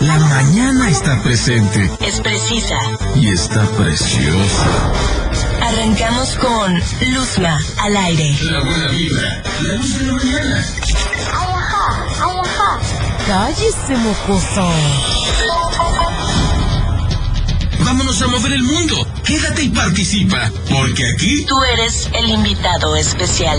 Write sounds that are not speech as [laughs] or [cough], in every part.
La mañana está presente. Es precisa. Y está preciosa. Arrancamos con Luzma al aire. La buena vibra. La luz de la mañana. Ay, ajá, ay, ajá. Cállese, mocoso. Vámonos a mover el mundo. Quédate y participa. Porque aquí Tú eres el invitado especial.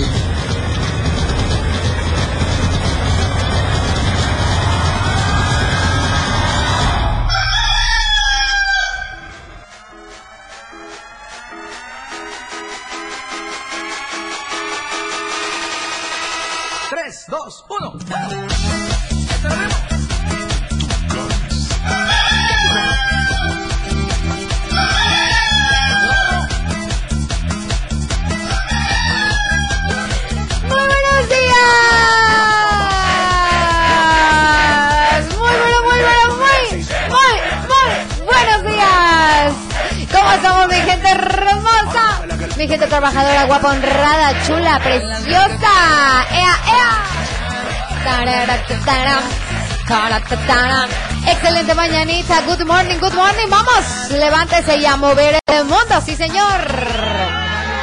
Mi trabajadora, guapa, honrada, chula, preciosa. ¡Ea, ea! Excelente mañanita. Good morning, good morning. Vamos, levántese y a mover el mundo, sí, señor.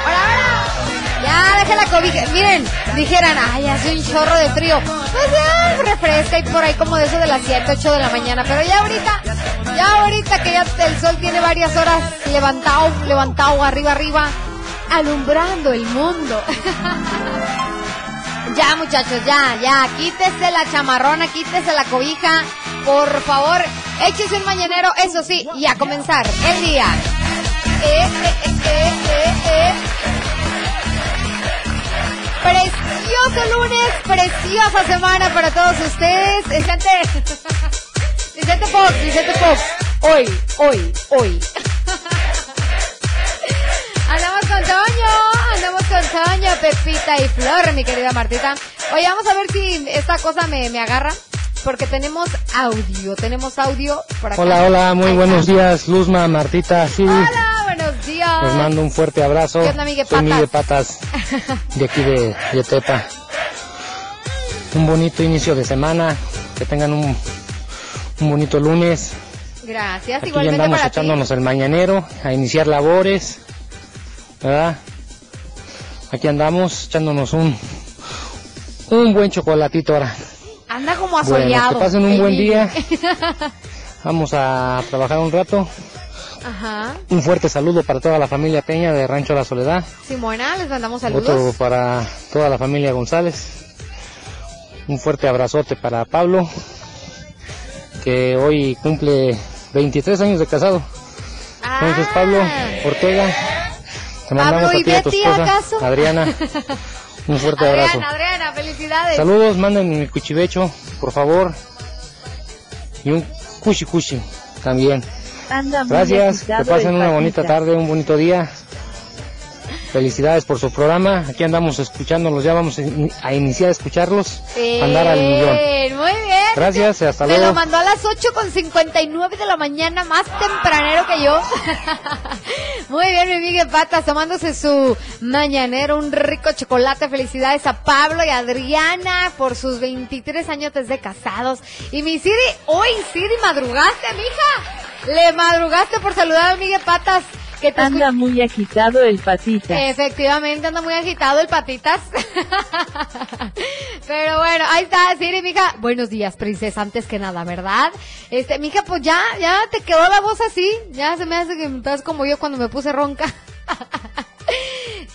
Ahora, ahora. Ya, deja la cobija. Miren, dijeran, ay, hace un chorro de frío. Pues ya, refresca y por ahí como de eso de las 7, 8 de la mañana. Pero ya ahorita, ya ahorita que ya el sol tiene varias horas levantado, levantado, arriba, arriba, alumbrando el mundo. [laughs] ya, muchachos, ya, ya, quítese la chamarrona, quítese la cobija. Por favor, échese un mañanero, eso sí, y a comenzar el día. Eh, eh, eh, eh, eh, eh. Precioso lunes, preciosa semana para todos ustedes. Vicente, [laughs] Vicente Fox, Vicente Fox. Hoy, hoy, hoy. Toño, andamos con Toño, Pepita y Flor, mi querida Martita. Oye, vamos a ver si esta cosa me, me agarra. Porque tenemos audio, tenemos audio por acá. Hola, hola, muy Ahí buenos está. días, Luzma, Martita, sí. Hola, buenos días. Les mando un fuerte abrazo. ¿Qué onda, Migue Soy Patas? Patas, de aquí de Yetepa. Un bonito inicio de semana, que tengan un, un bonito lunes. Gracias, Aquí ya igualmente andamos para ti. echándonos el mañanero, a iniciar labores, ¿verdad? Aquí andamos echándonos un, un buen chocolatito ahora. Anda como Bueno, asoleado. que pasen un buen día. [laughs] Vamos a trabajar un rato. Ajá. Un fuerte saludo para toda la familia Peña de Rancho La Soledad. Simona, les mandamos Otro saludos. para toda la familia González. Un fuerte abrazote para Pablo, que hoy cumple 23 años de casado. Entonces, Ah. Pablo Ortega, te mandamos Pablo a ti y a tu Betty, esposa, ¿acaso? Adriana, un fuerte abrazo. Adriana, Adriana, felicidades. Saludos, manden mi cuchibecho, por favor. Y un cuchi cuchi también. Anda Gracias, que pasen una bonita tarde, un bonito día. Felicidades por su programa. Aquí andamos escuchándolos, ya vamos a in- a iniciar a escucharlos. Andar al millón. Muy bien. Gracias, hasta Me lo luego. mandó a las 8 con 59 de la mañana, más tempranero que yo. [laughs] Muy bien, mi Miguel Patas, tomándose su mañanero, un rico chocolate. Felicidades a Pablo y a Adriana por sus 23 años de casados. Y mi Siri, hoy Siri, madrugaste, mija. Le madrugaste por saludar a Miguel Patas. Que te Anda muy agitado el patita. Efectivamente, anda muy agitado el patitas. [laughs] Pero bueno, ahí está, Siri, mija. Buenos días, princesa, antes que nada, ¿verdad? Este, mija, pues ya, ya te quedó la voz así. Ya se me hace que estás como yo cuando me puse ronca. [laughs]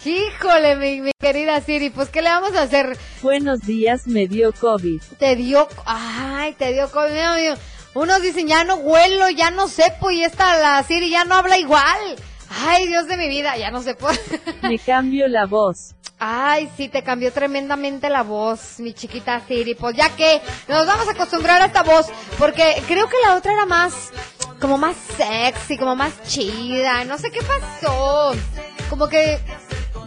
Híjole, mi, mi querida Siri, pues ¿qué le vamos a hacer? Buenos días, me dio COVID. Te dio, ay, te dio COVID. Unos dicen, ya no huelo, ya no sepo, y esta, la Siri, ya no habla igual. Ay, Dios de mi vida, ya no sepo. [laughs] Me cambio la voz. Ay, sí, te cambió tremendamente la voz, mi chiquita Siri. Pues ya que nos vamos a acostumbrar a esta voz, porque creo que la otra era más, como más sexy, como más chida. No sé qué pasó. Como que,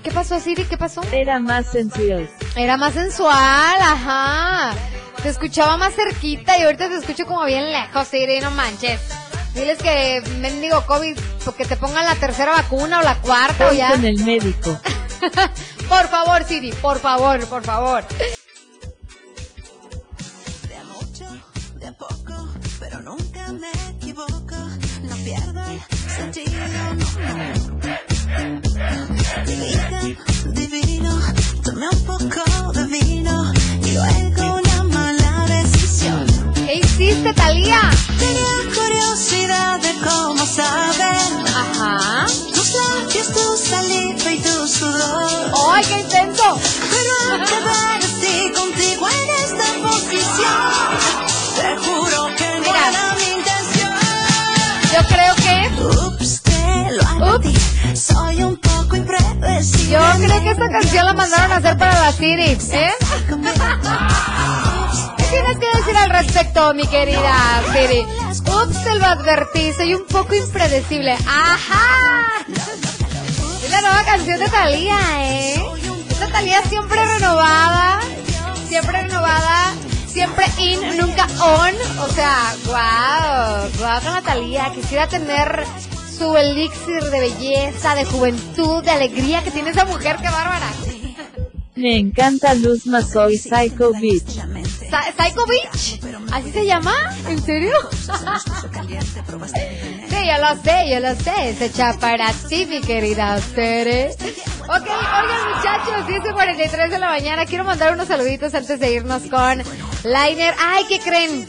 ¿qué pasó, Siri? ¿Qué pasó? Era más sensual. Era más sensual, ajá. Te escuchaba más cerquita y ahorita te escucho como bien lejos, Siri, no manches. Diles que mendigo COVID, porque te pongan la tercera vacuna o la cuarta o ya. con el médico. [laughs] Por favor, Siri, por favor, por favor. De a mucho, de a poco, pero nunca me equivoco. No pierdo el sentido. Divino, divino, tomé un poco de vino y luego una mala decisión. ¿Qué hiciste, Talía? Curiosidad de cómo saber Ajá. tus labios, tu saliva y tu sudor. ¡Ay, qué intenso! Pero ver así contigo en esta posición, te juro que no Mira. era mi intención. Yo creo que, Ups, te lo admití, soy un poco impredecible. yo creo que esta canción la mandaron a hacer para la Siri, ¿eh? ¿Qué tienes que decir al respecto, mi querida Siri? Ups, te lo advertí, soy un poco impredecible. ¡Ajá! Es la nueva canción de Talía, ¿eh? Esta Talía siempre renovada, siempre renovada, siempre in, nunca on. O sea, wow, wow con la Talía. Quisiera tener su elixir de belleza, de juventud, de alegría que tiene esa mujer, qué bárbara. Me encanta Luzma, soy Psycho Beach. Psycho Beach, ¿así se llama? ¿En serio? Sí, yo lo sé, yo lo sé. Se echa para ti, mi querida Tere. Ok, oigan muchachos, 10.43 de la mañana. Quiero mandar unos saluditos antes de irnos con Liner. Ay, ¿qué creen?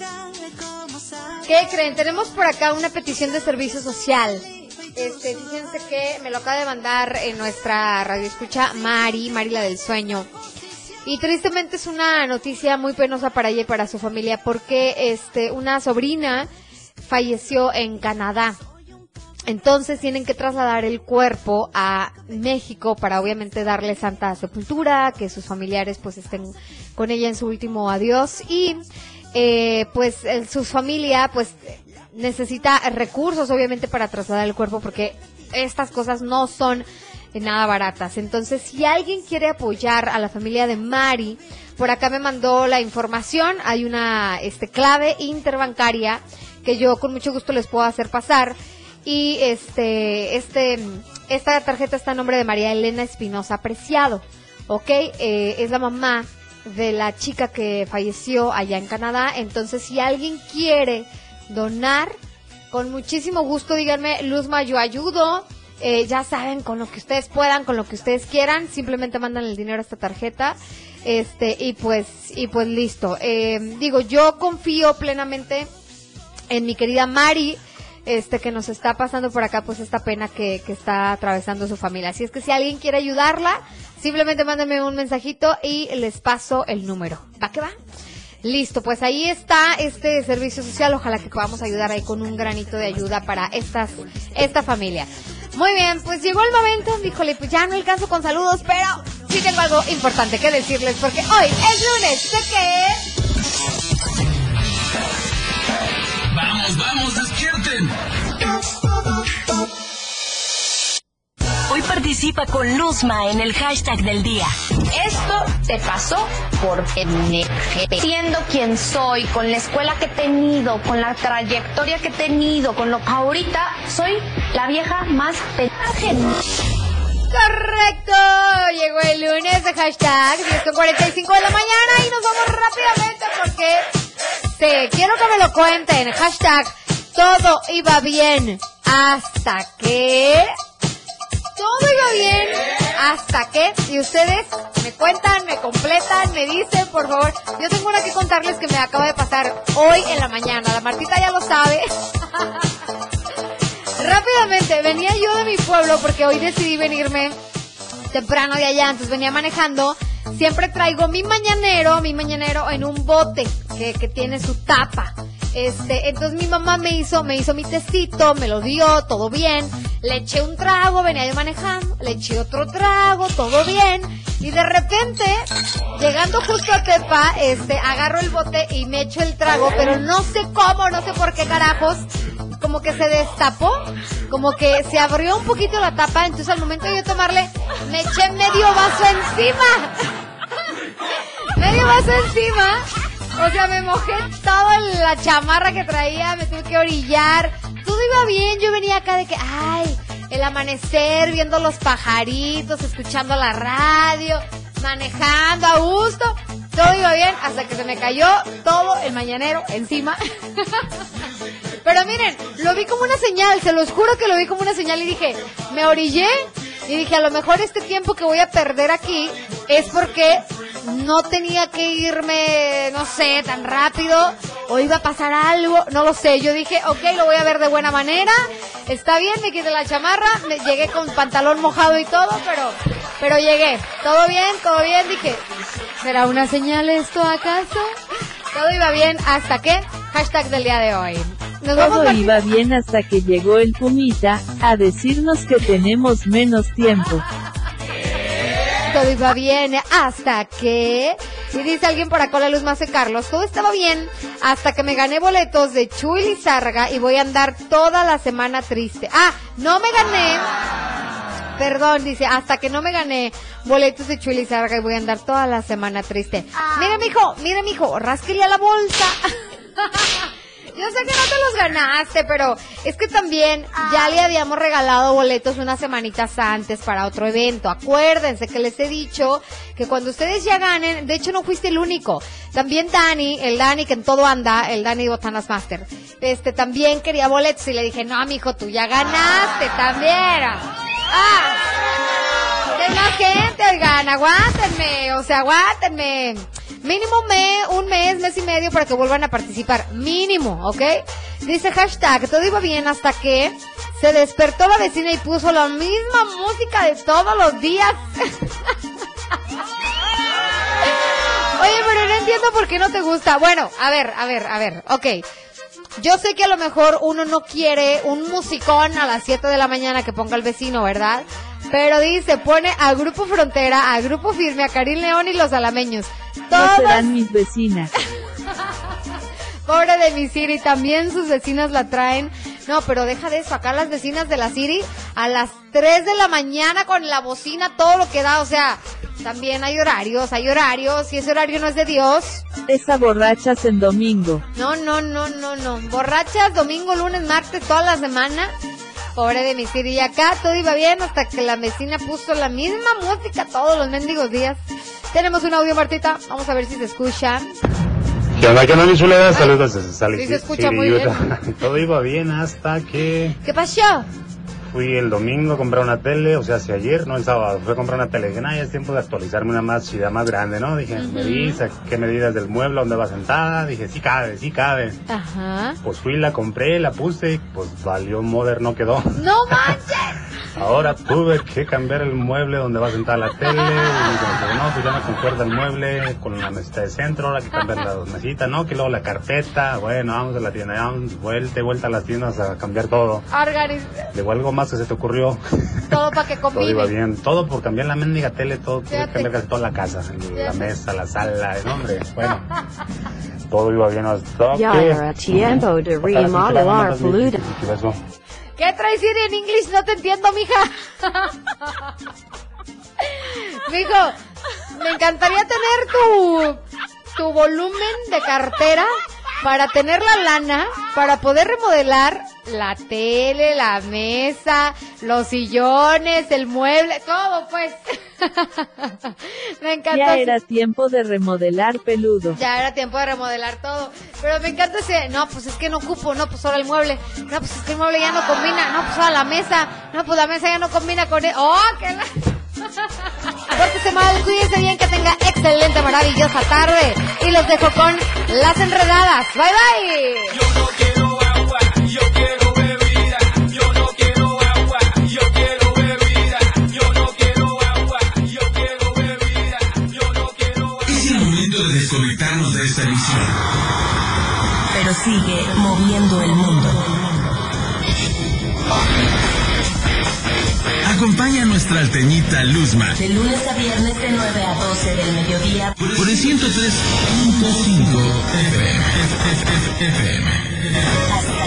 ¿Qué creen? Tenemos por acá una petición de servicio social. Este, fíjense que me lo acaba de mandar en nuestra radio escucha Mari, Mari la del sueño. Y tristemente es una noticia muy penosa para ella y para su familia porque este una sobrina falleció en Canadá. Entonces tienen que trasladar el cuerpo a México para obviamente darle santa sepultura, que sus familiares pues estén con ella en su último adiós y eh, pues el- su familia pues necesita recursos obviamente para trasladar el cuerpo porque estas cosas no son nada baratas. Entonces, si alguien quiere apoyar a la familia de Mari, por acá me mandó la información, hay una este clave interbancaria que yo con mucho gusto les puedo hacer pasar y este este esta tarjeta está a nombre de María Elena Espinosa Preciado, ¿ok? Eh, es la mamá de la chica que falleció allá en Canadá, entonces si alguien quiere donar, con muchísimo gusto díganme, Luzma, yo ayudo, eh, ya saben, con lo que ustedes puedan, con lo que ustedes quieran, simplemente mandan el dinero a esta tarjeta, este, y pues, y pues listo. Eh, digo, yo confío plenamente en mi querida Mari, este, que nos está pasando por acá, pues esta pena que, que está atravesando su familia. Así es que si alguien quiere ayudarla, simplemente mándenme un mensajito y les paso el número. ¿Va que va? Listo, pues ahí está este servicio social. Ojalá que podamos ayudar ahí con un granito de ayuda para estas, esta familia. Muy bien, pues llegó el momento, híjole, pues ya no alcanzo con saludos, pero sí tengo algo importante que decirles porque hoy es lunes. ¿Sé? Vamos, vamos, despierten. Hoy participa con Luzma en el hashtag del día. Esto te pasó por NGP. Siendo quien soy, con la escuela que he tenido, con la trayectoria que he tenido, con lo ahorita soy la vieja más pendeja. Correcto, llegó el lunes de hashtag 10.45 de la mañana y nos vamos rápidamente porque sí, quiero que me lo cuenten. Hashtag todo iba bien hasta que... Todo iba bien hasta que... Y ustedes me cuentan, me completan, me dicen, por favor. Yo tengo una que contarles que me acaba de pasar hoy en la mañana. La Martita ya lo sabe. [laughs] Rápidamente, venía yo de mi pueblo porque hoy decidí venirme temprano de allá, entonces venía manejando. Siempre traigo mi mañanero, mi mañanero en un bote que, que tiene su tapa. Este, entonces mi mamá me hizo, me hizo mi tecito, me lo dio, todo bien. Le eché un trago, venía yo manejando, le eché otro trago, todo bien. Y de repente, llegando justo a Tepa, este, agarro el bote y me echo el trago, pero no sé cómo, no sé por qué carajos, como que se destapó, como que se abrió un poquito la tapa, entonces al momento de yo tomarle, me eché medio vaso encima. [laughs] medio vaso encima. O sea, me mojé toda la chamarra que traía, me tuve que orillar. Todo iba bien, yo venía acá de que, ay, el amanecer, viendo los pajaritos, escuchando la radio, manejando a gusto. Todo iba bien hasta que se me cayó todo el mañanero encima. [laughs] Pero miren, lo vi como una señal, se los juro que lo vi como una señal y dije, me orillé y dije, a lo mejor este tiempo que voy a perder aquí es porque no tenía que irme, no sé, tan rápido o iba a pasar algo, no lo sé. Yo dije, ok, lo voy a ver de buena manera, está bien, me quité la chamarra, me llegué con pantalón mojado y todo, pero, pero llegué. Todo bien, todo bien, dije, ¿será una señal esto acaso? Todo iba bien hasta que, hashtag del día de hoy. Nos Todo iba bien hasta que llegó el Pumita, a decirnos que tenemos menos tiempo. Todo iba bien hasta que... Y dice alguien por acá, la luz más de Carlos, todo estaba bien hasta que me gané boletos de Chuy Lizárraga y voy a andar toda la semana triste. Ah, no me gané. Perdón, dice, hasta que no me gané boletos de Chuy Lizárraga y voy a andar toda la semana triste. Mire, mijo, mire, mijo, rásquele a la bolsa. [laughs] Yo sé que no te los ganaste, pero es que también ya le habíamos regalado boletos unas semanitas antes para otro evento. Acuérdense que les he dicho que cuando ustedes ya ganen, de hecho no fuiste el único. También Dani, el Dani que en todo anda, el Dani Botanas Master, este también quería boletos y le dije, no, mijo, tú ya ganaste también. Ah, hay más gente, oigan, aguántenme, o sea, aguántenme. Mínimo me, un mes, mes y medio para que vuelvan a participar. Mínimo, ¿ok? Dice hashtag, todo iba bien hasta que se despertó la vecina y puso la misma música de todos los días. [laughs] Oye, pero no entiendo por qué no te gusta. Bueno, a ver, a ver, a ver, ok. Yo sé que a lo mejor uno no quiere un musicón a las 7 de la mañana que ponga el vecino, ¿verdad? Pero dice, pone a Grupo Frontera, a Grupo Firme, a Karim León y los alameños. No Todos, serán mis vecinas. [laughs] pobre de mi Siri, también sus vecinas la traen. No, pero deja de eso, acá las vecinas de la Siri a las 3 de la mañana con la bocina, todo lo que da, o sea, también hay horarios, hay horarios, y ese horario no es de Dios. Esa borrachas en domingo. No, no, no, no, no. Borrachas, domingo, lunes, martes, toda la semana. Pobre de mi Siri. Y acá todo iba bien hasta que la vecina puso la misma música todos los mendigos días. Tenemos un audio, Martita. Vamos a ver si se escucha. ¿Qué onda, qué onda, mi chulada? Saludos desde Salt sí se escucha muy Utah. [laughs] Todo iba bien hasta que ¿Qué pasó? Fui el domingo a comprar una tele, o sea, si ayer, no el sábado, fui a comprar una tele. Dije, ya es tiempo de actualizarme una más chida, más grande, ¿no? Dije, me vi, qué medidas del mueble, dónde va sentada. Dije, sí cabe, sí cabe. Ajá. Pues fui, la compré, la puse, pues valió moder, no quedó. ¡No manches! [laughs] Ahora tuve que cambiar el mueble donde va sentada la tele. Y dije, no, pues ya me concuerda el mueble con la mesita de centro, ahora que cambiar la mesita, ¿no? Que luego la carpeta. Bueno, vamos a la tienda, ya vamos, vuelta y vuelta a las tiendas a cambiar todo. Organiz... Luego algo más que se te ocurrió. [laughs] Todo para que Todo iba combine. bien. Todo por cambiar la mendiga tele, todo. Tuve que cambiar casi toda la casa. La mesa, la sala, el hombre. [laughs] Bueno. Todo iba bien hasta Ya que... era tiempo de remodelar. ¿Qué pasó? ¿Qué traes Siri en inglés? No te entiendo, mija. [laughs] Mijo, me encantaría tener tu, tu volumen de cartera para tener la lana, para poder remodelar la tele, la mesa, los sillones, el mueble, todo pues. [laughs] me encanta. Ya era tiempo de remodelar peludo. Ya era tiempo de remodelar todo. Pero me encanta ese, no, pues es que no ocupo, no, pues ahora el mueble. No, pues es que el mueble ya no combina. No, pues ahora la mesa. No, pues la mesa ya no combina con él. ¡Oh, qué la... Pórtese mal, cuídense bien, que tenga excelente, maravillosa tarde. Y los dejo con las enredadas. Bye, bye. Es el momento de desconectarnos de esta emisión. Pero sigue moviendo el mundo. Acompaña a nuestra alteñita Luzma De lunes a viernes de 9 a 12 del mediodía. por el 103.5 FM. Próxima.